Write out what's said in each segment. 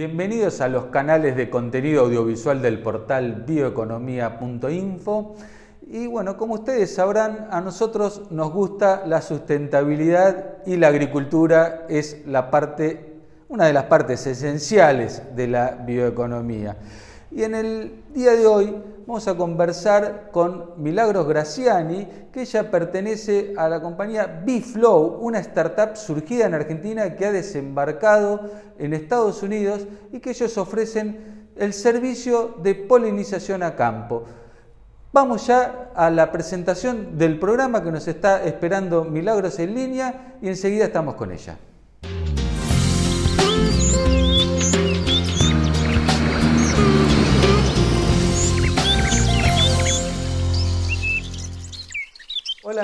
Bienvenidos a los canales de contenido audiovisual del portal bioeconomía.info. Y bueno, como ustedes sabrán, a nosotros nos gusta la sustentabilidad y la agricultura es la parte, una de las partes esenciales de la bioeconomía. Y en el día de hoy vamos a conversar con Milagros Graciani, que ella pertenece a la compañía Biflow, una startup surgida en Argentina que ha desembarcado en Estados Unidos y que ellos ofrecen el servicio de polinización a campo. Vamos ya a la presentación del programa que nos está esperando Milagros en línea y enseguida estamos con ella.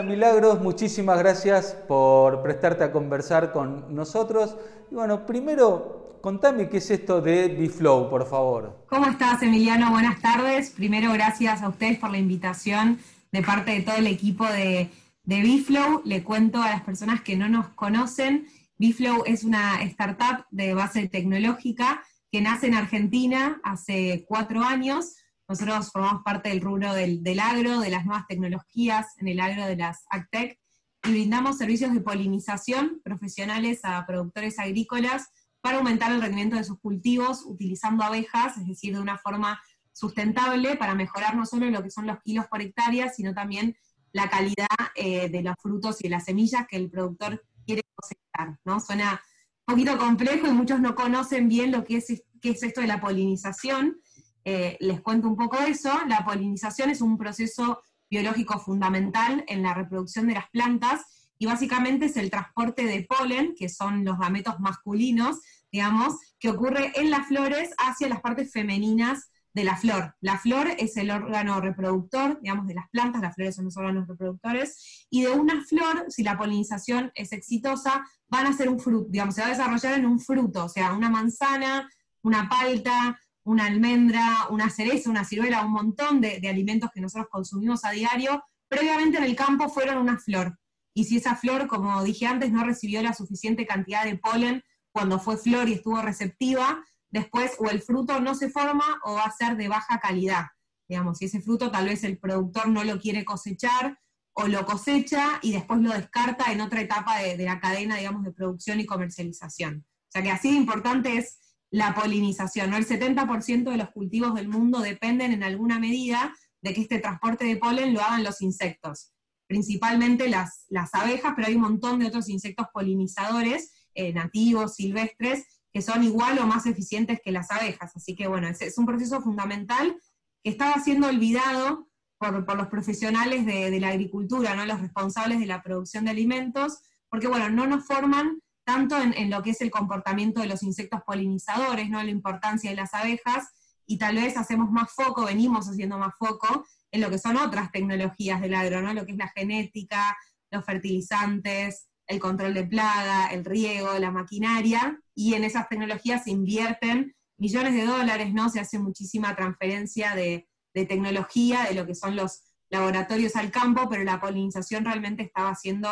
Milagros, muchísimas gracias por prestarte a conversar con nosotros. Y bueno, primero, contame qué es esto de Biflow, por favor. ¿Cómo estás, Emiliano? Buenas tardes. Primero, gracias a ustedes por la invitación de parte de todo el equipo de, de Biflow. Le cuento a las personas que no nos conocen, Biflow es una startup de base tecnológica que nace en Argentina hace cuatro años nosotros formamos parte del rubro del, agro, de las nuevas tecnologías en el agro de las AgTech, y brindamos servicios de polinización profesionales a productores agrícolas para aumentar el rendimiento de sus cultivos utilizando abejas, es decir, de una forma sustentable para mejorar no solo lo que son los kilos por hectárea, sino también la calidad eh, de los frutos y de las semillas que el productor quiere cosechar. ¿no? Suena un poquito complejo y muchos no conocen bien lo que es, qué es esto de la polinización, eh, les cuento un poco eso. La polinización es un proceso biológico fundamental en la reproducción de las plantas y básicamente es el transporte de polen, que son los gametos masculinos, digamos, que ocurre en las flores hacia las partes femeninas de la flor. La flor es el órgano reproductor, digamos, de las plantas, las flores son los órganos reproductores, y de una flor, si la polinización es exitosa, van a ser un fruto, digamos, se va a desarrollar en un fruto, o sea, una manzana, una palta, una almendra, una cereza, una ciruela, un montón de, alimentos que nosotros consumimos a diario, previamente en el campo fueron una flor. Y si esa flor, como dije antes, no recibió la suficiente cantidad de polen cuando fue flor y estuvo receptiva, después o el fruto no se forma o va a ser de baja calidad. Digamos, si ese fruto tal vez el productor no lo quiere cosechar o lo cosecha y después lo descarta en otra etapa de, de la cadena, digamos, de producción y comercialización. O sea que así de importante es la polinización. El 70% de los cultivos del mundo dependen en alguna medida de que este transporte de polen lo hagan los insectos, principalmente las, las abejas, pero hay un montón de otros insectos polinizadores, eh, nativos, silvestres, que son igual o más eficientes que las abejas. Así que bueno, es, un proceso fundamental que estaba siendo olvidado por, los profesionales de, de, la agricultura, ¿no? los responsables de la producción de alimentos, porque bueno, no nos forman tanto en, lo que es el comportamiento de los insectos polinizadores, ¿no? la importancia de las abejas, y tal vez hacemos más foco, venimos haciendo más foco en lo que son otras tecnologías del agro, ¿no? lo que es la genética, los fertilizantes, el control de plaga, el riego, la maquinaria, y en esas tecnologías se invierten millones de dólares, ¿no? Se hace muchísima transferencia de, tecnología, de lo que son los laboratorios al campo, pero la polinización realmente estaba siendo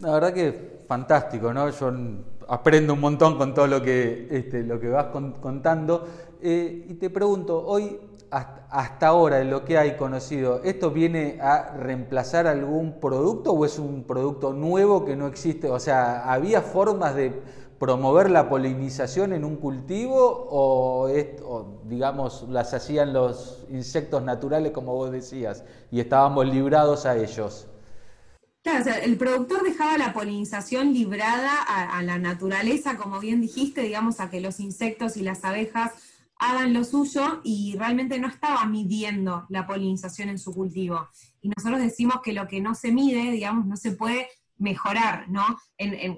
La verdad que fantástico, ¿no? Yo aprendo un montón con todo lo que, este, lo que vas contando. Eh, y te pregunto, hoy, hasta, ahora, en lo que hay conocido, ¿esto viene a reemplazar algún producto o es un producto nuevo que no existe? O sea, ¿había formas de promover la polinización en un cultivo o, o, digamos las hacían los insectos naturales como vos decías y estábamos librados a ellos? Claro, o sea, el productor dejaba la polinización librada a, la naturaleza, como bien dijiste, digamos, a que los insectos y las abejas hagan lo suyo y realmente no estaba midiendo la polinización en su cultivo. Y nosotros decimos que lo que no se mide, digamos, no se puede mejorar, ¿no?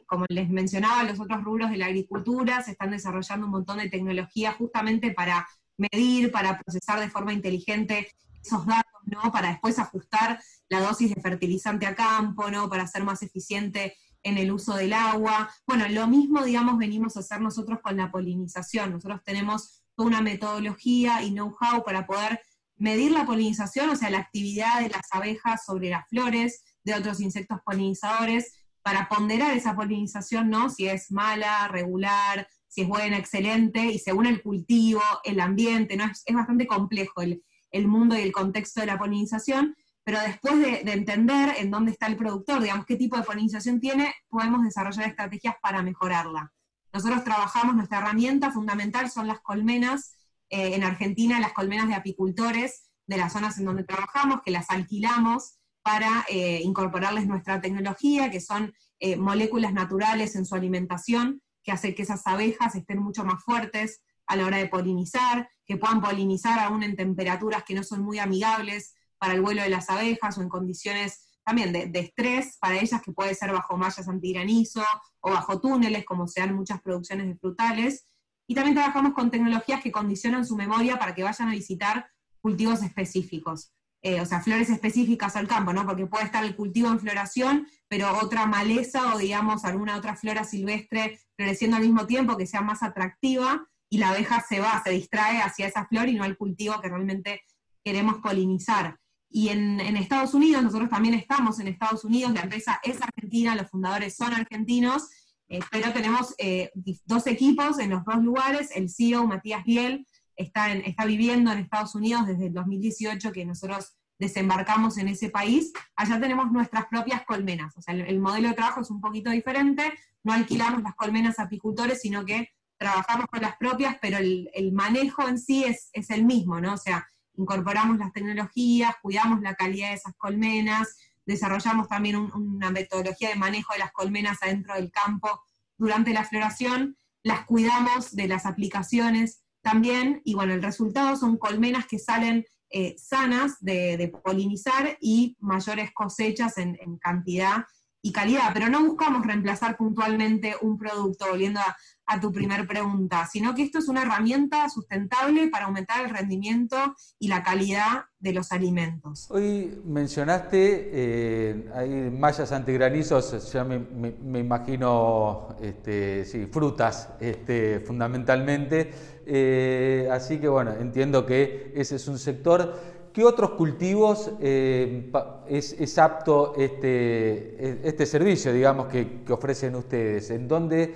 como les mencionaba, los otros rubros de la agricultura se están desarrollando un montón de tecnología justamente para medir, para procesar de forma inteligente esos datos, ¿no? Para después ajustar la dosis de fertilizante a campo, ¿no? Para ser más eficiente en el uso del agua. Bueno, lo mismo, digamos, venimos a hacer nosotros con la polinización. Nosotros tenemos toda una metodología y know-how para poder medir la polinización, o sea, la actividad de las abejas sobre las flores, de otros insectos polinizadores, para ponderar esa polinización, ¿no? Si es mala, regular, si es buena, excelente, y según el cultivo, el ambiente, ¿no? Es, bastante complejo el, mundo y el contexto de la polinización, pero después de, entender en dónde está el productor, digamos, qué tipo de polinización tiene, podemos desarrollar estrategias para mejorarla. Nosotros trabajamos, nuestra herramienta fundamental son las colmenas, eh, en Argentina las colmenas de apicultores de las zonas en donde trabajamos, que las alquilamos para eh, incorporarles nuestra tecnología, que son eh, moléculas naturales en su alimentación, que hace que esas abejas estén mucho más fuertes a la hora de polinizar, que puedan polinizar aún en temperaturas que no son muy amigables para el vuelo de las abejas o en condiciones también de, estrés para ellas, que puede ser bajo mallas antigranizo o bajo túneles, como sean muchas producciones de frutales. Y también trabajamos con tecnologías que condicionan su memoria para que vayan a visitar cultivos específicos. Eh, o sea, flores específicas al campo, ¿no? Porque puede estar el cultivo en floración, pero otra maleza o digamos alguna otra flora silvestre floreciendo al mismo tiempo que sea más atractiva y la abeja se va, se distrae hacia esa flor y no al cultivo que realmente queremos polinizar. Y en, Estados Unidos, nosotros también estamos en Estados Unidos, la empresa es argentina, los fundadores son argentinos, eh, pero tenemos eh, dos equipos en los dos lugares, el CEO Matías Biel, está, está viviendo en Estados Unidos desde el 2018 que nosotros desembarcamos en ese país, allá tenemos nuestras propias colmenas. O sea, el, modelo de trabajo es un poquito diferente, no alquilamos las colmenas a apicultores, sino que trabajamos con las propias, pero el, manejo en sí es, es, el mismo, ¿no? O sea, incorporamos las tecnologías, cuidamos la calidad de esas colmenas, desarrollamos también una metodología de manejo de las colmenas adentro del campo durante la floración, las cuidamos de las aplicaciones también, y bueno, el resultado son colmenas que salen eh, sanas de, polinizar y mayores cosechas en, cantidad y calidad, pero no buscamos reemplazar puntualmente un producto, volviendo a, tu primer pregunta, sino que esto es una herramienta sustentable para aumentar el rendimiento y la calidad de los alimentos. Hoy mencionaste, eh, hay mallas antigranizos, ya me, imagino este, frutas este, fundamentalmente, eh, así que bueno, entiendo que ese es un sector. ¿Qué otros cultivos eh, es, apto este, este servicio, digamos, que, ofrecen ustedes? ¿En dónde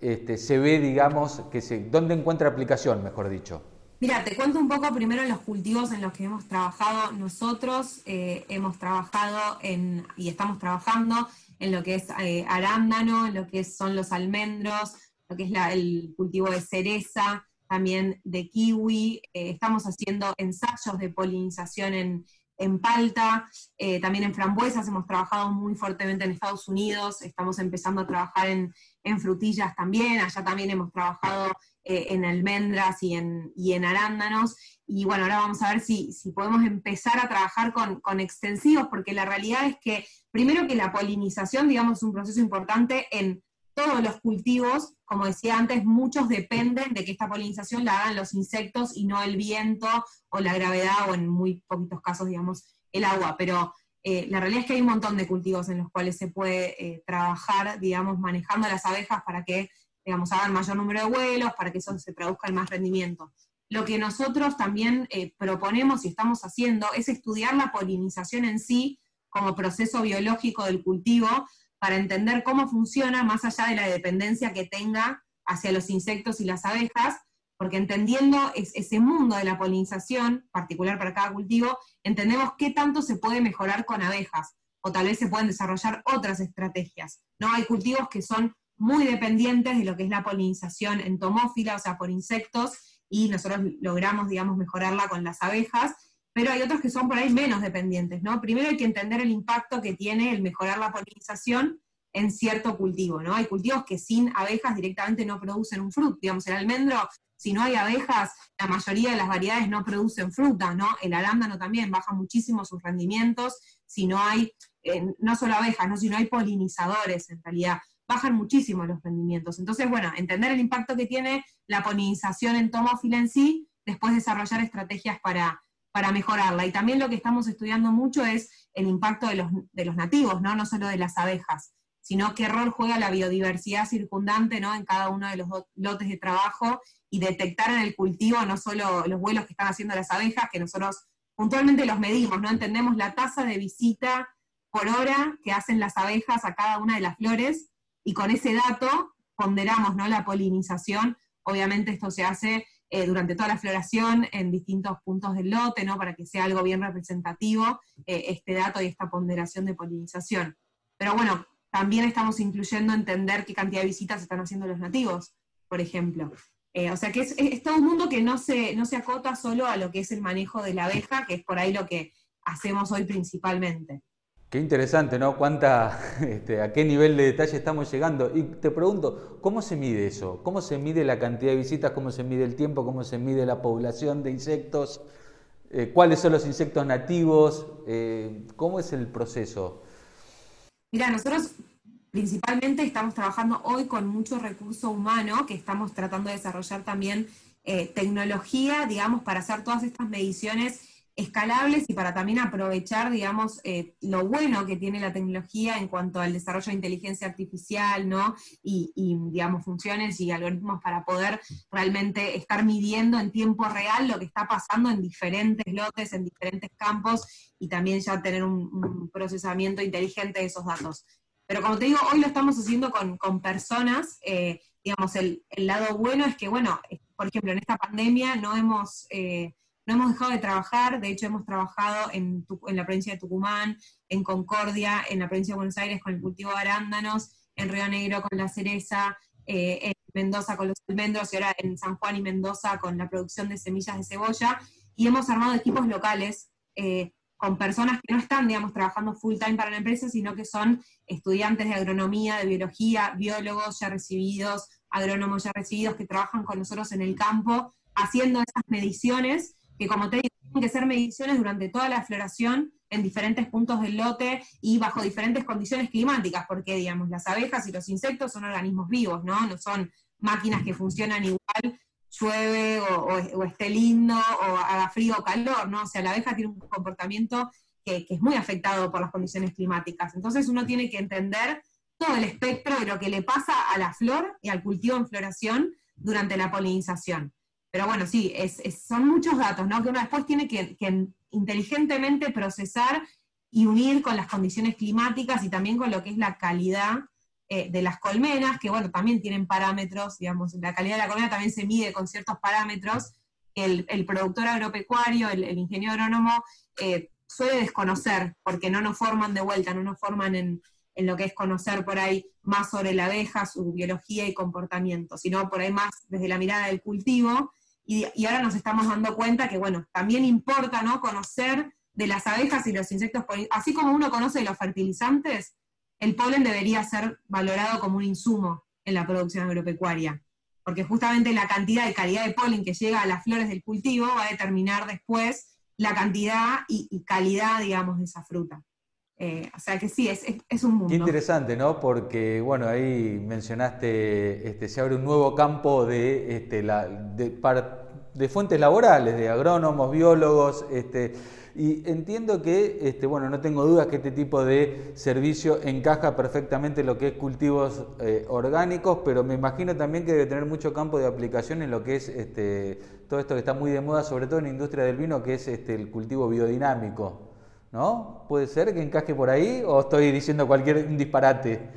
este, se ve, digamos, que dónde encuentra aplicación, mejor dicho? Mira, te cuento un poco primero los cultivos en los que hemos trabajado nosotros. Eh, hemos trabajado y estamos trabajando en lo que es arándano, en lo que son los almendros, lo que es el cultivo de cereza, también de kiwi, eh, estamos haciendo ensayos de polinización en, palta, eh, también en frambuesas, hemos trabajado muy fuertemente en Estados Unidos, estamos empezando a trabajar en, frutillas también, allá también hemos trabajado eh, en almendras y en, en, arándanos, y bueno, ahora vamos a ver si, podemos empezar a trabajar con, con, extensivos, porque la realidad es que, primero que la polinización, digamos, es un proceso importante en todos los cultivos, como decía antes, muchos dependen de que esta polinización la hagan los insectos y no el viento o la gravedad o en muy poquitos casos, digamos, el agua. Pero eh, la realidad es que hay un montón de cultivos en los cuales se puede eh, trabajar, digamos, manejando las abejas para que, digamos, hagan mayor número de vuelos, para que eso se traduzca en más rendimiento. Lo que nosotros también eh, proponemos y estamos haciendo es estudiar la polinización en sí como proceso biológico del cultivo, para entender cómo funciona más allá de la dependencia que tenga hacia los insectos y las abejas, porque entendiendo ese mundo de la polinización, particular para cada cultivo, entendemos qué tanto se puede mejorar con abejas, o tal vez se pueden desarrollar otras estrategias. ¿no? Hay cultivos que son muy dependientes de lo que es la polinización entomófila, o sea, por insectos, y nosotros logramos, digamos, mejorarla con las abejas, pero hay otros que son por ahí menos dependientes, ¿no? Primero hay que entender el impacto que tiene el mejorar la polinización en cierto cultivo, ¿no? Hay cultivos que sin abejas directamente no producen un fruto, digamos, el almendro, si no hay abejas, la mayoría de las variedades no producen fruta, ¿no? El arándano también baja muchísimo sus rendimientos, si no hay, eh, no solo abejas, ¿no? Si no hay polinizadores, en realidad, bajan muchísimo los rendimientos. Entonces, bueno, entender el impacto que tiene la polinización entomófila en sí, después desarrollar estrategias para para mejorarla. Y también lo que estamos estudiando mucho es el impacto de los, de los nativos, ¿no? no solo de las abejas, sino qué rol juega la biodiversidad circundante ¿no? en cada uno de los lotes de trabajo y detectar en el cultivo no solo los vuelos que están haciendo las abejas, que nosotros puntualmente los medimos, ¿no? Entendemos la tasa de visita por hora que hacen las abejas a cada una de las flores, y con ese dato ponderamos ¿no? la polinización, obviamente esto se hace eh, durante toda la floración en distintos puntos del lote, ¿no? para que sea algo bien representativo eh, este dato y esta ponderación de polinización. Pero bueno, también estamos incluyendo entender qué cantidad de visitas están haciendo los nativos, por ejemplo. Eh, o sea que es, todo un mundo que no se, no se acota solo a lo que es el manejo de la abeja, que es por ahí lo que hacemos hoy principalmente. Qué interesante, ¿no? ¿Cuánta, este, ¿A qué nivel de detalle estamos llegando? Y te pregunto, ¿cómo se mide eso? ¿Cómo se mide la cantidad de visitas? ¿Cómo se mide el tiempo? ¿Cómo se mide la población de insectos? Eh, ¿Cuáles son los insectos nativos? Eh, ¿Cómo es el proceso? Mira, nosotros principalmente estamos trabajando hoy con mucho recurso humano, que estamos tratando de desarrollar también eh, tecnología, digamos, para hacer todas estas mediciones escalables y para también aprovechar, digamos, eh, lo bueno que tiene la tecnología en cuanto al desarrollo de inteligencia artificial, ¿no? Y, digamos, funciones y algoritmos para poder realmente estar midiendo en tiempo real lo que está pasando en diferentes lotes, en diferentes campos, y también ya tener un, procesamiento inteligente de esos datos. Pero como te digo, hoy lo estamos haciendo con, personas, eh, digamos, el, lado bueno es que, bueno, por ejemplo, en esta pandemia no hemos... Eh, no hemos dejado de trabajar, de hecho hemos trabajado en, la provincia de Tucumán, en Concordia, en la provincia de Buenos Aires con el cultivo de arándanos, en Río Negro con la cereza, eh, en Mendoza con los almendros y ahora en San Juan y Mendoza con la producción de semillas de cebolla. Y hemos armado equipos locales eh, con personas que no están, digamos, trabajando full time para la empresa, sino que son estudiantes de agronomía, de biología, biólogos ya recibidos, agrónomos ya recibidos que trabajan con nosotros en el campo, haciendo esas mediciones que como te digo, tienen que ser mediciones durante toda la floración en diferentes puntos del lote y bajo diferentes condiciones climáticas, porque digamos, las abejas y los insectos son organismos vivos, ¿no? No son máquinas que funcionan igual, llueve o, esté lindo o haga frío o calor, ¿no? O sea, la abeja tiene un comportamiento que, que es muy afectado por las condiciones climáticas. Entonces uno tiene que entender todo el espectro de lo que le pasa a la flor y al cultivo en floración durante la polinización. Pero bueno, sí, es, son muchos datos, ¿no? Que uno después tiene que, inteligentemente procesar y unir con las condiciones climáticas y también con lo que es la calidad eh, de las colmenas, que bueno, también tienen parámetros, digamos, la calidad de la colmena también se mide con ciertos parámetros. El, el productor agropecuario, el, ingeniero agrónomo, eh, suele desconocer, porque no nos forman de vuelta, no nos forman en, en lo que es conocer por ahí más sobre la abeja, su biología y comportamiento, sino por ahí más desde la mirada del cultivo y, ahora nos estamos dando cuenta que, bueno, también importa, ¿no? Conocer de las abejas y los insectos, así como uno conoce los fertilizantes, el polen debería ser valorado como un insumo en la producción agropecuaria, porque justamente la cantidad y calidad de polen que llega a las flores del cultivo va a determinar después la cantidad y, calidad, digamos, de esa fruta. Eh, o sea que sí, es, es, un mundo. Qué interesante, ¿no? Porque, bueno, ahí mencionaste, este, se abre un nuevo campo de, este, la, de, de fuentes laborales, de agrónomos, biólogos, este, y entiendo que, este, bueno, no tengo dudas que este tipo de servicio encaja perfectamente en lo que es cultivos eh, orgánicos, pero me imagino también que debe tener mucho campo de aplicación en lo que es este, todo esto que está muy de moda, sobre todo en la industria del vino, que es este, el cultivo biodinámico. ¿No? ¿Puede ser que encaje por ahí o estoy diciendo cualquier disparate?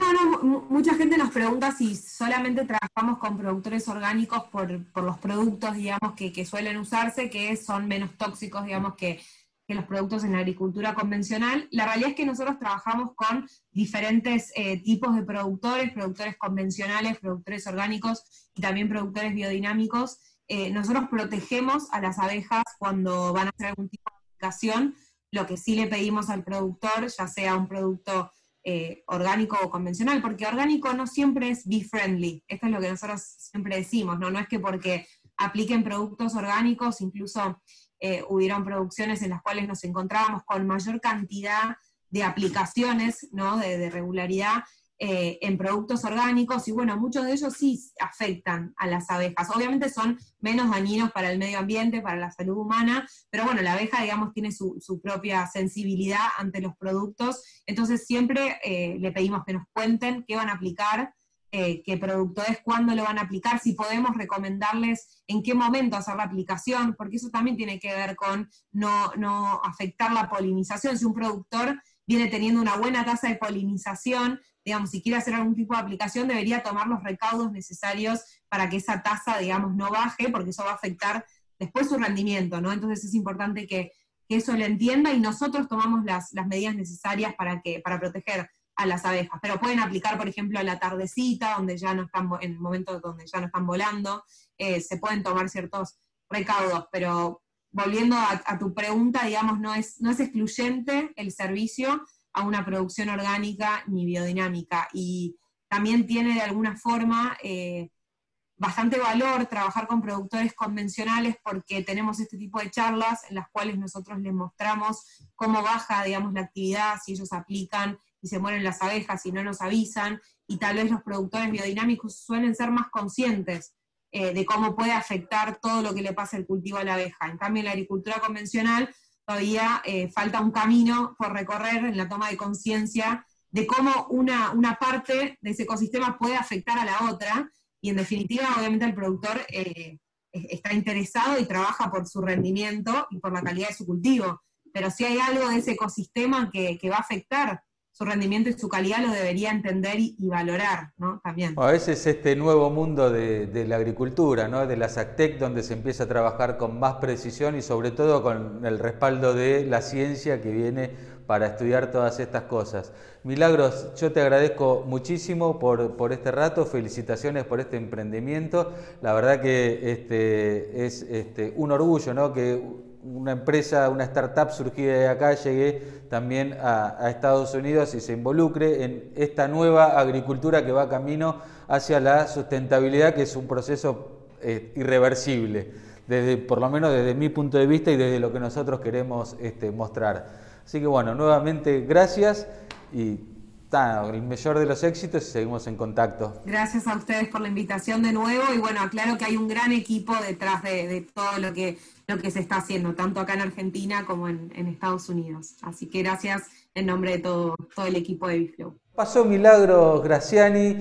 Mucha gente nos pregunta si solamente trabajamos con productores orgánicos por, los productos, digamos, que, suelen usarse, que son menos tóxicos, digamos, que, los productos en la agricultura convencional. La realidad es que nosotros trabajamos con diferentes eh, tipos de productores, productores convencionales, productores orgánicos y también productores biodinámicos. Eh, nosotros protegemos a las abejas cuando van a hacer algún tipo de aplicación. Lo que sí le pedimos al productor, ya sea un producto eh, orgánico o convencional, porque orgánico no siempre es be friendly. Esto es lo que nosotros siempre decimos, ¿no? No es que porque apliquen productos orgánicos, incluso eh, hubieron producciones en las cuales nos encontrábamos con mayor cantidad de aplicaciones, ¿no? de regularidad, eh, en productos orgánicos y bueno, muchos de ellos sí afectan a las abejas. Obviamente son menos dañinos para el medio ambiente, para la salud humana, pero bueno, la abeja, digamos, tiene su, propia sensibilidad ante los productos, entonces siempre eh, le pedimos que nos cuenten qué van a aplicar. Eh, qué producto es, cuándo lo van a aplicar, si podemos recomendarles en qué momento hacer la aplicación, porque eso también tiene que ver con no, no afectar la polinización. Si un productor viene teniendo una buena tasa de polinización, digamos, si quiere hacer algún tipo de aplicación, debería tomar los recaudos necesarios para que esa tasa, digamos, no baje, porque eso va a afectar después su rendimiento, ¿no? Entonces es importante que, eso lo entienda y nosotros tomamos las, medidas necesarias para, que, para proteger a las abejas. Pero pueden aplicar, por ejemplo, a la tardecita, donde ya no están, en el momento donde ya no están volando, eh, se pueden tomar ciertos recaudos, pero volviendo a, tu pregunta, digamos, no es, no es excluyente el servicio a una producción orgánica ni biodinámica. Y también tiene de alguna forma eh, bastante valor trabajar con productores convencionales porque tenemos este tipo de charlas en las cuales nosotros les mostramos cómo baja, digamos, la actividad, si ellos aplican y se mueren las abejas y no nos avisan, y tal vez los productores biodinámicos suelen ser más conscientes eh, de cómo puede afectar todo lo que le pasa el cultivo a la abeja. En cambio, la agricultura convencional todavía eh, falta un camino por recorrer en la toma de conciencia de cómo una, una parte de ese ecosistema puede afectar a la otra, y en definitiva, obviamente, el productor eh, está interesado y trabaja por su rendimiento y por la calidad de su cultivo. Pero si hay algo de ese ecosistema que, va a afectar su rendimiento y su calidad, lo debería entender y, valorar, ¿no? También. A veces este nuevo mundo de, la agricultura, ¿no? De la SACTEC, donde se empieza a trabajar con más precisión y sobre todo con el respaldo de la ciencia que viene para estudiar todas estas cosas. Milagros, yo te agradezco muchísimo por, este rato, felicitaciones por este emprendimiento. La verdad que este, es este, un orgullo ¿no? que una empresa, una startup surgida de acá llegue también a, Estados Unidos y se involucre en esta nueva agricultura que va camino hacia la sustentabilidad, que es un proceso eh, irreversible, desde, por lo menos desde mi punto de vista y desde lo que nosotros queremos este, mostrar. Así que bueno, nuevamente gracias y el mayor de los éxitos y seguimos en contacto. Gracias a ustedes por la invitación de nuevo y bueno, aclaro que hay un gran equipo detrás de, todo lo que, lo que se está haciendo, tanto acá en Argentina como en, Estados Unidos. Así que gracias en nombre de todo, todo el equipo de Biflow. Pasó Milagros Graciani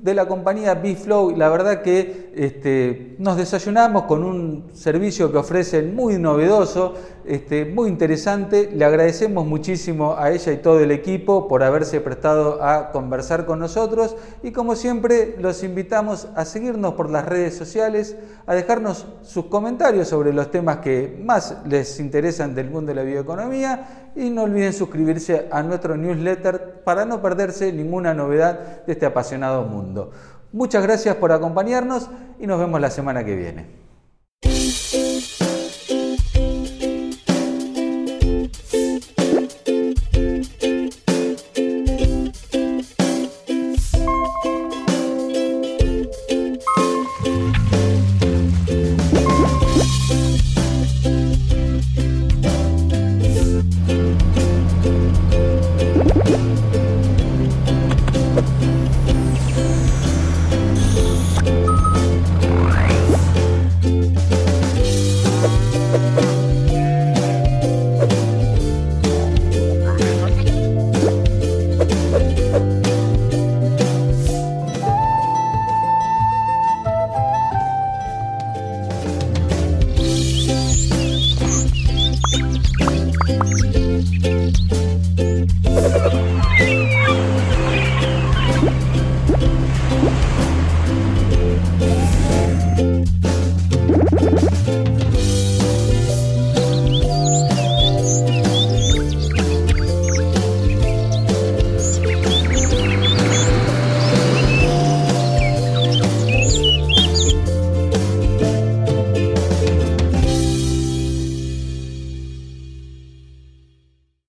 de la compañía BeFlow. La verdad que este, nos desayunamos con un servicio que ofrecen muy novedoso, este, muy interesante. Le agradecemos muchísimo a ella y todo el equipo por haberse prestado a conversar con nosotros y como siempre los invitamos a seguirnos por las redes sociales, a dejarnos sus comentarios sobre los temas que más les interesan del mundo de la bioeconomía y no olviden suscribirse a nuestro newsletter para no perderse ninguna novedad de este apasionado mundo. Muchas gracias por acompañarnos y nos vemos la semana que viene.